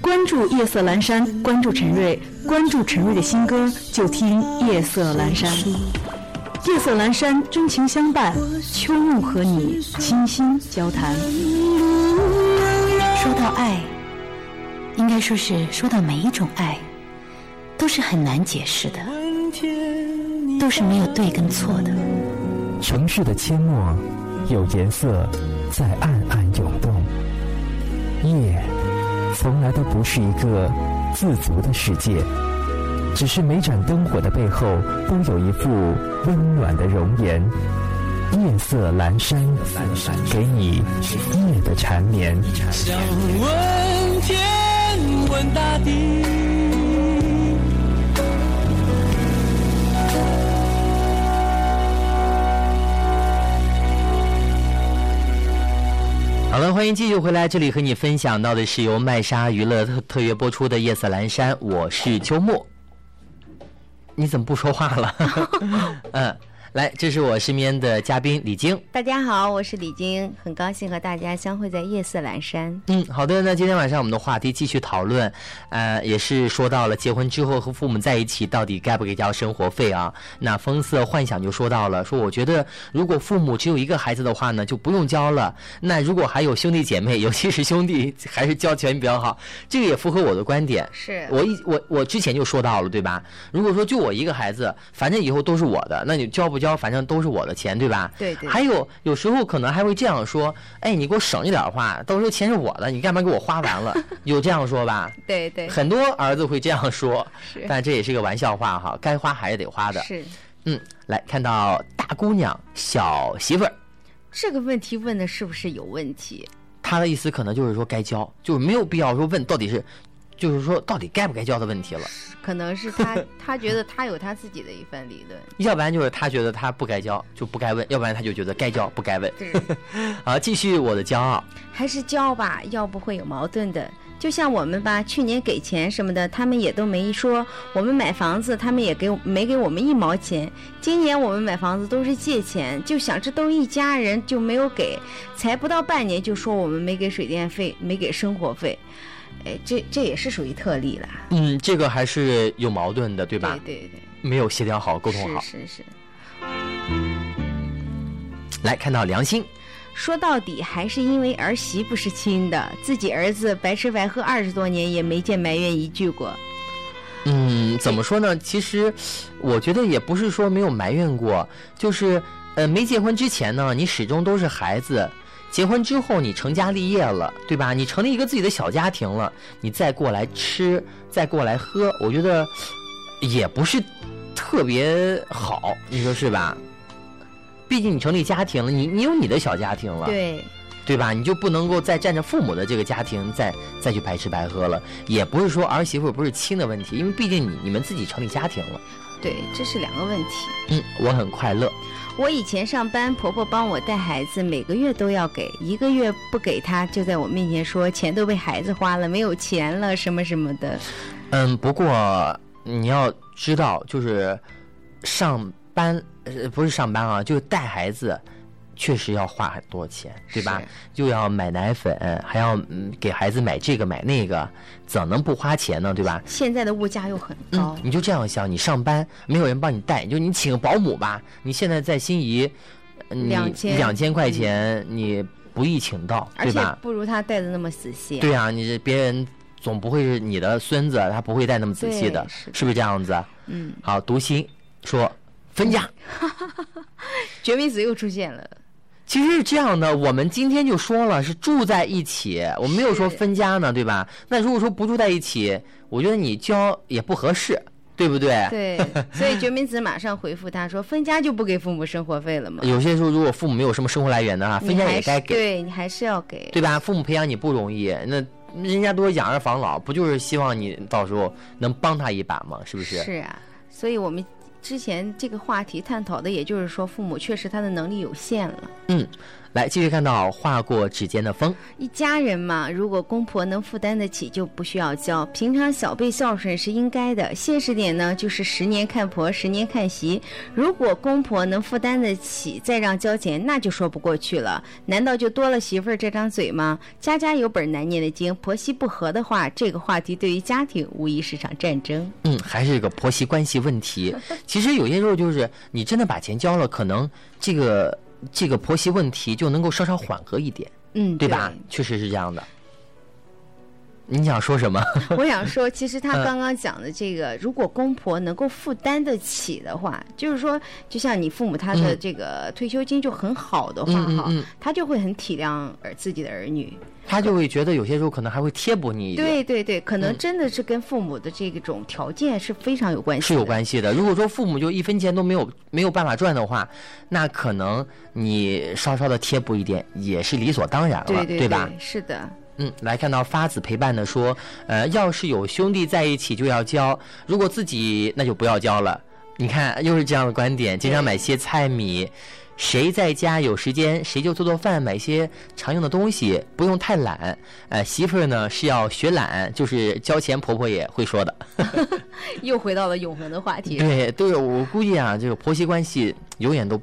关注《夜色阑珊》，关注陈瑞，关注陈瑞的新歌，就听《夜色阑珊》。夜色阑珊，真情相伴，秋木和你倾心交谈。说到爱，应该说是说到每一种爱，都是很难解释的，都是没有对跟错的。城市的阡陌，有颜色在暗暗涌动。夜，从来都不是一个自足的世界，只是每盏灯火的背后，都有一副温暖的容颜。夜色阑珊，给你夜的缠绵。想问天，问大地。欢迎继续回来，这里和你分享到的是由麦莎娱乐特特约播出的《夜色阑珊》，我是秋木。你怎么不说话了？嗯。来，这是我身边的嘉宾李晶。大家好，我是李晶，很高兴和大家相会在夜色阑珊。嗯，好的。那今天晚上我们的话题继续讨论，呃，也是说到了结婚之后和父母在一起到底该不该交生活费啊？那风色幻想就说到了，说我觉得如果父母只有一个孩子的话呢，就不用交了。那如果还有兄弟姐妹，尤其是兄弟，还是交钱比较好。这个也符合我的观点。是我一我我之前就说到了，对吧？如果说就我一个孩子，反正以后都是我的，那你交不？交反正都是我的钱，对吧？对对。还有有时候可能还会这样说：“哎，你给我省一点花，到时候钱是我的，你干嘛给我花完了？” 有这样说吧？对对。很多儿子会这样说，但这也是个玩笑话哈，该花还是得花的。是。嗯，来看到大姑娘小媳妇儿，这个问题问的是不是有问题？他的意思可能就是说该交，就是没有必要说问到底是。就是说，到底该不该交的问题了。可能是他，他觉得他有他自己的一番理论。要不然就是他觉得他不该交，就不该问；要不然他就觉得该交不该问。对。好，继续我的骄傲。还是交吧，要不会有矛盾的。就像我们吧，去年给钱什么的，他们也都没说。我们买房子，他们也给没给我们一毛钱。今年我们买房子都是借钱，就想这都一家人就没有给，才不到半年就说我们没给水电费，没给生活费。哎，这这也是属于特例了。嗯，这个还是有矛盾的，对吧？对对对，没有协调好，沟通好。是是是。来看到良心，说到底还是因为儿媳妇是亲的，自己儿子白吃白喝二十多年也没见埋怨一句过。嗯，怎么说呢？其实我觉得也不是说没有埋怨过，就是呃，没结婚之前呢，你始终都是孩子。结婚之后，你成家立业了，对吧？你成立一个自己的小家庭了，你再过来吃，再过来喝，我觉得也不是特别好，你说是吧？毕竟你成立家庭了，你你有你的小家庭了，对，对吧？你就不能够再占着父母的这个家庭再再去白吃白喝了。也不是说儿媳妇不是亲的问题，因为毕竟你你们自己成立家庭了。对，这是两个问题。嗯，我很快乐。我以前上班，婆婆帮我带孩子，每个月都要给，一个月不给她，就在我面前说钱都被孩子花了，没有钱了，什么什么的。嗯，不过你要知道，就是上班，呃，不是上班啊，就是带孩子。确实要花很多钱，对吧？又要买奶粉，还要嗯给孩子买这个买那个，怎能不花钱呢？对吧？现在的物价又很高，你就这样想，你上班没有人帮你带，就你请个保姆吧。你现在在心仪，两千两千块钱你不易请到，对吧？不如他带的那么仔细。对啊，你别人总不会是你的孙子，他不会带那么仔细的，是不是这样子？嗯。好，读心说分家，绝命子又出现了。其实是这样的，我们今天就说了是住在一起，我没有说分家呢，对吧？那如果说不住在一起，我觉得你交也不合适，对不对？对，所以决明子马上回复他说：“分家就不给父母生活费了吗？”有些时候，如果父母没有什么生活来源的话，分家也该给。对你还是要给，对吧？父母培养你不容易，那人家都是养儿防老，不就是希望你到时候能帮他一把吗？是不是？是啊，所以我们。之前这个话题探讨的，也就是说，父母确实他的能力有限了。嗯。来继续看到划过指尖的风，一家人嘛，如果公婆能负担得起，就不需要交。平常小辈孝顺是应该的，现实点呢，就是十年看婆，十年看媳。如果公婆能负担得起，再让交钱，那就说不过去了。难道就多了媳妇儿这张嘴吗？家家有本难念的经，婆媳不和的话，这个话题对于家庭无疑是场战争。嗯，还是一个婆媳关系问题。其实有些时候就是你真的把钱交了，可能这个。这个婆媳问题就能够稍稍缓和一点，嗯，对吧？确实是这样的。你想说什么？我想说，其实他嗯刚刚讲的这个，如果公婆能够负担得起的话，就是说，就像你父母他的嗯这个退休金就很好的话，哈、他就会很体谅儿自己的儿女。他就会觉得有些时候可能还会贴补你一点。对对对，可能嗯真的是跟父母的这种条件是非常有关系的。是有关系的。如果说父母就一分钱都没有没有办法赚的话，那可能你稍稍的贴补一点也是理所当然了，对对吧？是的。嗯，来看到发子陪伴的说，呃，要是有兄弟在一起就要交，如果自己那就不要交了。你看，又是这样的观点，经常买些菜米。谁在家有时间，谁就做做饭，买些常用的东西，不用太懒。呃，媳妇儿呢是要学懒，就是交钱，婆婆也会说的。又回到了永恒的话题。对对，我估计啊，这个婆媳关系永远都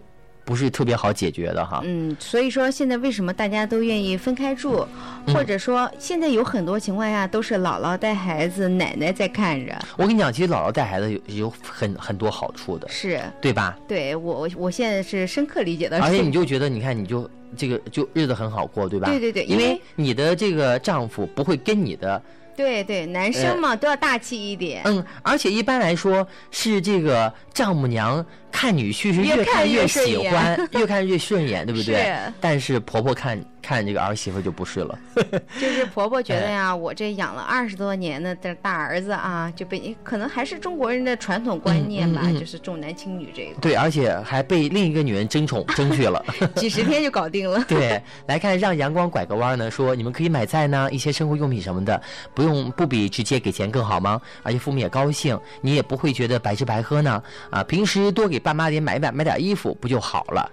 不是特别好解决的哈。嗯，所以说现在为什么大家都愿意分开住，嗯或者说现在有很多情况下都是姥姥带孩子，奶奶在看着。我跟你讲，其实姥姥带孩子有有很很多好处的，是对吧？对我我我现在是深刻理解到而，且你就觉得，你看，你就这个就日子很好过，对吧？对对对因为你的这个丈夫不会跟你的，对对，男生嘛、都要大气一点。嗯，而且一般来说是这个丈母娘看女婿是越看看越喜欢，越看越顺眼，对不对是？但是婆婆看看这个儿媳妇就不是了。就是婆婆觉得哎呀，我这养了二十多年的这大儿子啊，就被可能还是中国人的传统观念吧，嗯嗯嗯就是重男轻女这个，对，而且还被另一个女人争宠争去了。几十天就搞定了。对，来看让阳光拐个弯呢，说你们可以买菜呢，一些生活用品什么的，不用不比直接给钱更好吗？而且父母也高兴，你也不会觉得白吃白喝呢。啊，平时多给爸妈点买买买点衣服不就好了？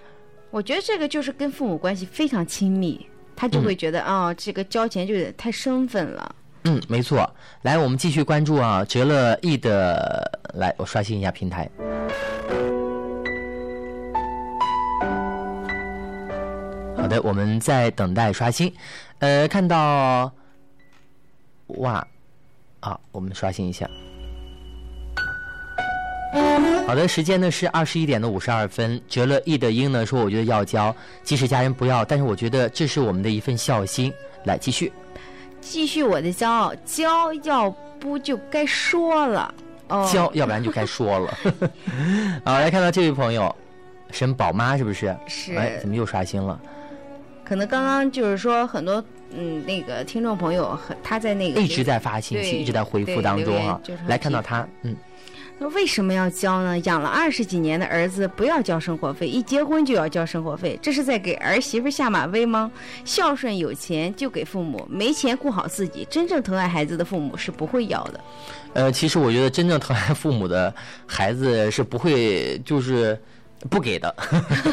我觉得这个就是跟父母关系非常亲密，他就会觉得啊、这个交钱就有点太生分了。嗯，没错。来，我们继续关注啊，折了亿的，来，我刷新一下平台。好的，我们在等待刷新。呃，看到，哇，啊，我们刷新一下。好的，时间呢是二十一点的五十二分。折了翼的英呢说，我觉得要交，即使家人不要，但是我觉得这是我们的一份孝心。来，继续。继续我的骄傲，交要不就该说了哦。交，要不然就该说了。好，来看到这位朋友，沈宝妈是不是？是哎，怎么又刷新了？可能刚刚就是说很多嗯那个听众朋友很他在那个一直在发信息，一直在回复当中啊就是。来看到他，嗯，那为什么要交呢？养了二十几年的儿子不要交生活费，一结婚就要交生活费，这是在给儿媳妇下马威吗？孝顺有钱就给父母，没钱顾好自己。真正疼爱孩子的父母是不会要的。呃，其实我觉得真正疼爱父母的孩子是不会就是不给的。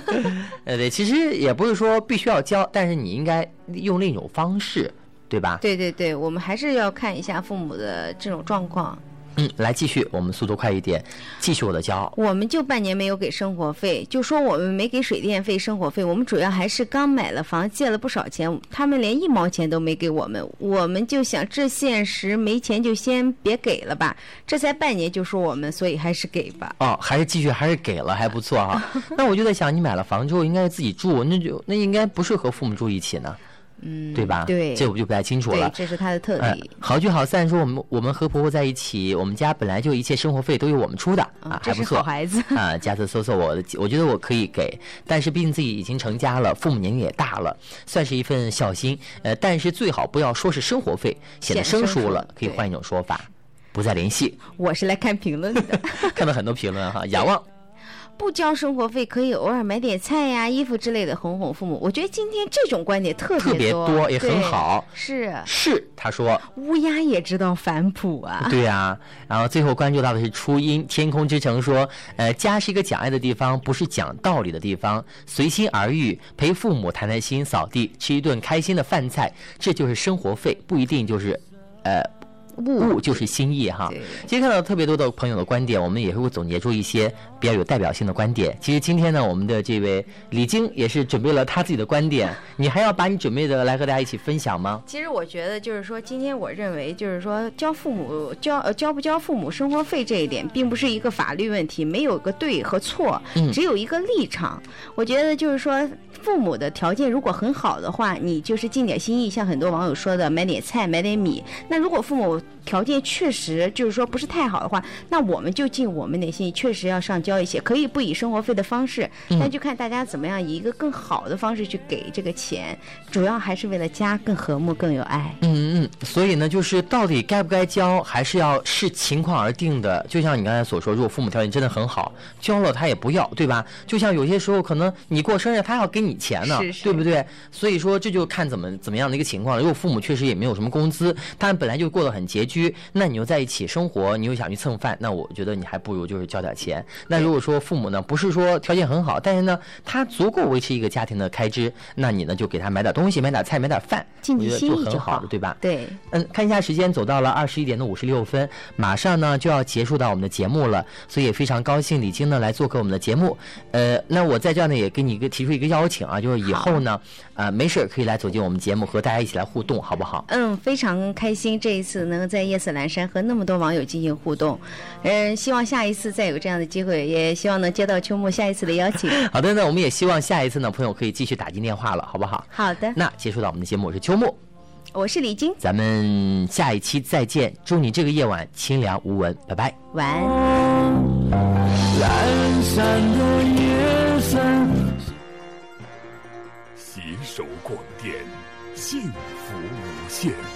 呃，对，其实也不是说必须要交，但是你应该用另一种方式，对吧？对对对，我们还是要看一下父母的这种状况。嗯，来继续，我们速度快一点，继续我的骄傲。我们就半年没有给生活费，就说我们没给水电费、生活费，我们主要还是刚买了房，借了不少钱，他们连一毛钱都没给我们，我们就想这现实没钱就先别给了吧，这才半年就说我们，所以还是给吧。哦，还是继续，还是给了，还不错哈。那我就在想，你买了房之后应该自己住，那就那应该不是和父母住一起呢，嗯，对吧？对，这我就不太清楚了，。对这是他的特哎例。好聚好散说我们我们和婆婆在一起，我们家本来就一切生活费都由我们出的啊，还不错。好孩子 啊，加次搜搜我的，我觉得我可以给，但是毕竟自己已经成家了，父母年龄也大了，算是一份孝心。呃，但是最好不要说是生活费，显得生疏了，可以换一种说法，不再联系。我是来看评论的。看到很多评论哈，仰望。不交生活费可以偶尔买点菜呀、衣服之类的哄哄父母。我觉得今天这种观点特特别多，也很好是是，他说。乌鸦也知道反哺啊。对呀、然后最后关注到的是初音天空之城说，呃，家是一个讲爱的地方，不是讲道理的地方，随心而欲，陪父母谈谈心，扫地，吃一顿开心的饭菜，这就是生活费，不一定就是，呃，物物就是心意哈。其实看到特别多的朋友的观点，我们也会总结出一些比较有代表性的观点。其实今天呢，我们的这位李晶也是准备了他自己的观点，你还要把你准备的来和大家一起分享吗？其实我觉得就是说，今天我认为就是说，交父母交呃交不交父母生活费这一点，并不是一个法律问题，没有个对和错，只有一个立场。我觉得就是说。父母的条件如果很好的话，你就是尽点心意，像很多网友说的，买点菜，买点米。那如果父母条件确实就是说不是太好的话，那我们就尽我们的心意，确实要上交一些，可以不以生活费的方式，那就看大家怎么样以一个更好的方式去给这个钱，主要还是为了家更和睦、更有爱。嗯嗯，所以呢，就是到底该不该交，还是要视情况而定的。就像你刚才所说，如果父母条件真的很好，交了他也不要，对吧？就像有些时候可能你过生日，他要给你。钱呢，对不对？所以说这就看怎么怎么样的一个情况了。如果父母确实也没有什么工资，他们本来就过得很拮据，那你又在一起生活，你又想去蹭饭，那我觉得你还不如就是交点钱。那如果说父母呢不是说条件很好，但是呢他足够维持一个家庭的开支，那你呢就给他买点东西，买点菜，买点饭，我觉得就很好了，对吧？对。嗯，看一下时间，走到了二十一点的五十六分，马上呢就要结束到我们的节目了，所以也非常高兴李晶呢来做客我们的节目。呃，那我在这儿呢也给你一个提出一个邀请啊，就是以后呢，呃，没事可以来走进我们节目，和大家一起来互动，好不好？嗯，非常开心这一次能够在夜色阑珊和那么多网友进行互动，嗯，希望下一次再有这样的机会，也希望能接到秋木下一次的邀请。好的，那我们也希望下一次呢，朋友可以继续打进电话了，好不好？好的。那结束到我们的节目，我是秋木，我是李晶，咱们下一期再见，祝你这个夜晚清凉无闻，拜拜，晚安。手广电，幸福无限。